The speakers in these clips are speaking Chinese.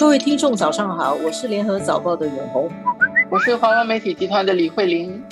各位听众，早上好，我是联合早报的永红，我是华文媒体集团的李慧玲。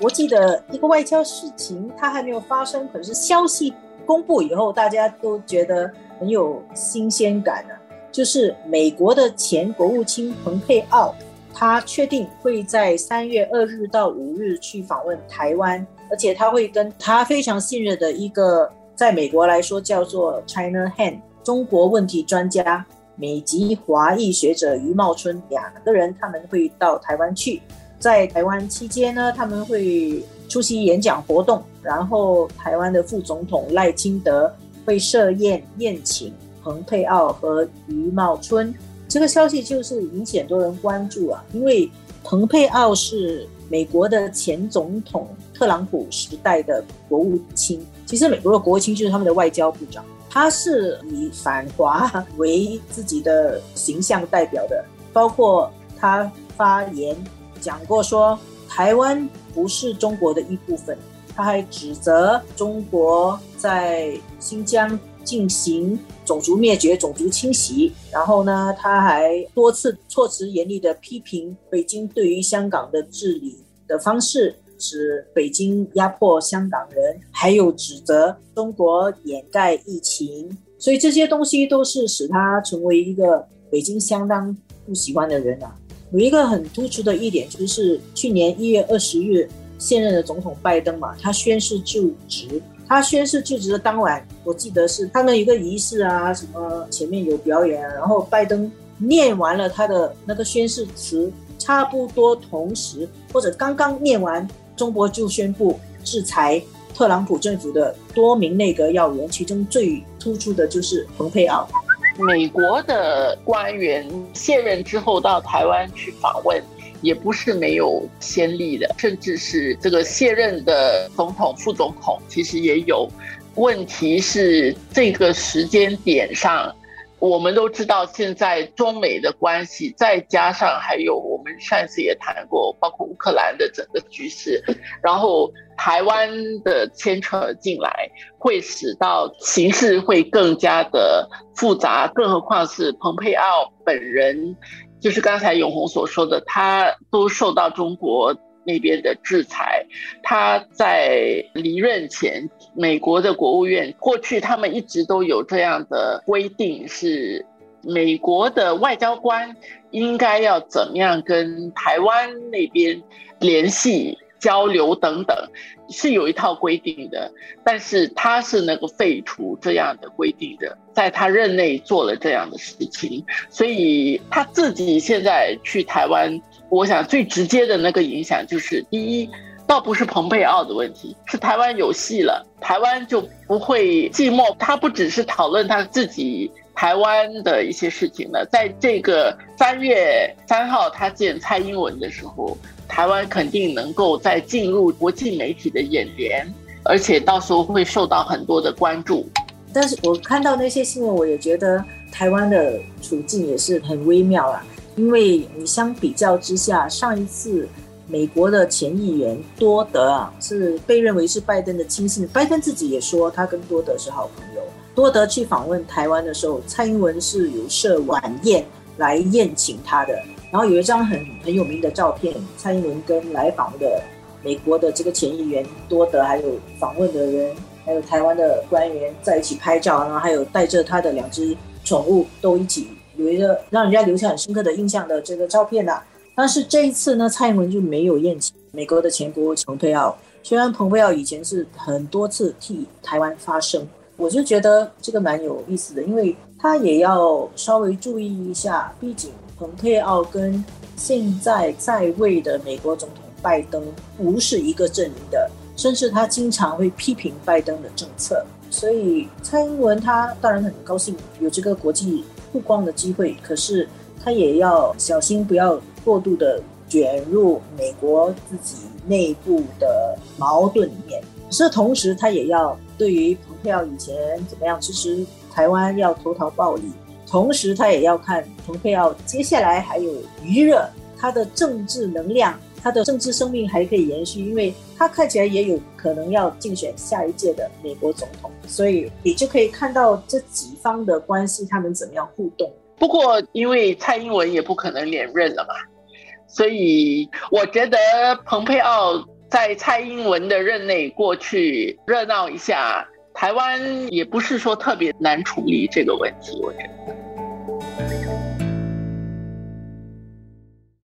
我记得一个外交事情，它还没有发生，可是消息公布以后，大家都觉得很有新鲜感啊。就是美国的前国务卿蓬佩奥，他确定会在三月二日到五日去访问台湾，而且他会跟他非常信任的一个，在美国来说叫做 China Hand 中国问题专家。美籍华裔学者余茂春两个人，他们会到台湾去。在台湾期间呢，他们会出席演讲活动。然后，台湾的副总统赖清德会设宴宴请蓬佩奥和余茂春。这个消息就是引起很多人关注啊，因为蓬佩奥是美国的前总统特朗普时代的国务卿。其实，美国的国务卿就是他们的外交部长。他是以反华为自己的形象代表的，包括他发言讲过说台湾不是中国的一部分，他还指责中国在新疆进行种族灭绝、种族清洗，然后呢，他还多次措辞严厉的批评北京对于香港的治理的方式。指北京压迫香港人，还有指责中国掩盖疫情，所以这些东西都是使他成为一个北京相当不喜欢的人啊。有一个很突出的一点，就是去年一月二十日，现任的总统拜登嘛，他宣誓就职。他宣誓就职的当晚，我记得是他们一个仪式啊，什么前面有表演，然后拜登念完了他的那个宣誓词，差不多同时或者刚刚念完。中国就宣布制裁特朗普政府的多名内阁要员，其中最突出的就是蓬佩奥。美国的官员卸任之后到台湾去访问，也不是没有先例的，甚至是这个卸任的总统、副总统，其实也有。问题是这个时间点上。我们都知道，现在中美的关系，再加上还有我们上次也谈过，包括乌克兰的整个局势，然后台湾的牵扯进来，会使到形势会更加的复杂。更何况是蓬佩奥本人，就是刚才永红所说的，他都受到中国。那边的制裁，他在离任前，美国的国务院过去他们一直都有这样的规定，是美国的外交官应该要怎么样跟台湾那边联系交流等等，是有一套规定的。但是他是那个废除这样的规定的，在他任内做了这样的事情，所以他自己现在去台湾。我想最直接的那个影响就是，第一，倒不是蓬佩奥的问题，是台湾有戏了，台湾就不会寂寞。他不只是讨论他自己台湾的一些事情了，在这个三月三号他见蔡英文的时候，台湾肯定能够再进入国际媒体的眼帘，而且到时候会受到很多的关注。但是我看到那些新闻，我也觉得台湾的处境也是很微妙啊。因为你相比较之下，上一次美国的前议员多德啊，是被认为是拜登的亲信。拜登自己也说他跟多德是好朋友。多德去访问台湾的时候，蔡英文是有设晚宴来宴请他的。然后有一张很很有名的照片，蔡英文跟来访的美国的这个前议员多德，还有访问的人，还有台湾的官员在一起拍照，然后还有带着他的两只宠物都一起。有一个让人家留下很深刻的印象的这个照片呐，但是这一次呢，蔡英文就没有宴请美国的前国务卿蓬佩奥。虽然蓬佩奥以前是很多次替台湾发声，我就觉得这个蛮有意思的，因为他也要稍微注意一下，毕竟蓬佩奥跟现在在位的美国总统拜登不是一个阵营的，甚至他经常会批评拜登的政策，所以蔡英文他当然很高兴有这个国际。曝光的机会，可是他也要小心，不要过度的卷入美国自己内部的矛盾里面。可是同时，他也要对于蓬佩奥以前怎么样支持台湾要投桃报李，同时他也要看蓬佩奥接下来还有余热，他的政治能量。他的政治生命还可以延续，因为他看起来也有可能要竞选下一届的美国总统，所以你就可以看到这几方的关系，他们怎么样互动。不过因为蔡英文也不可能连任了嘛，所以我觉得蓬佩奥在蔡英文的任内过去热闹一下，台湾也不是说特别难处理这个问题，我觉得。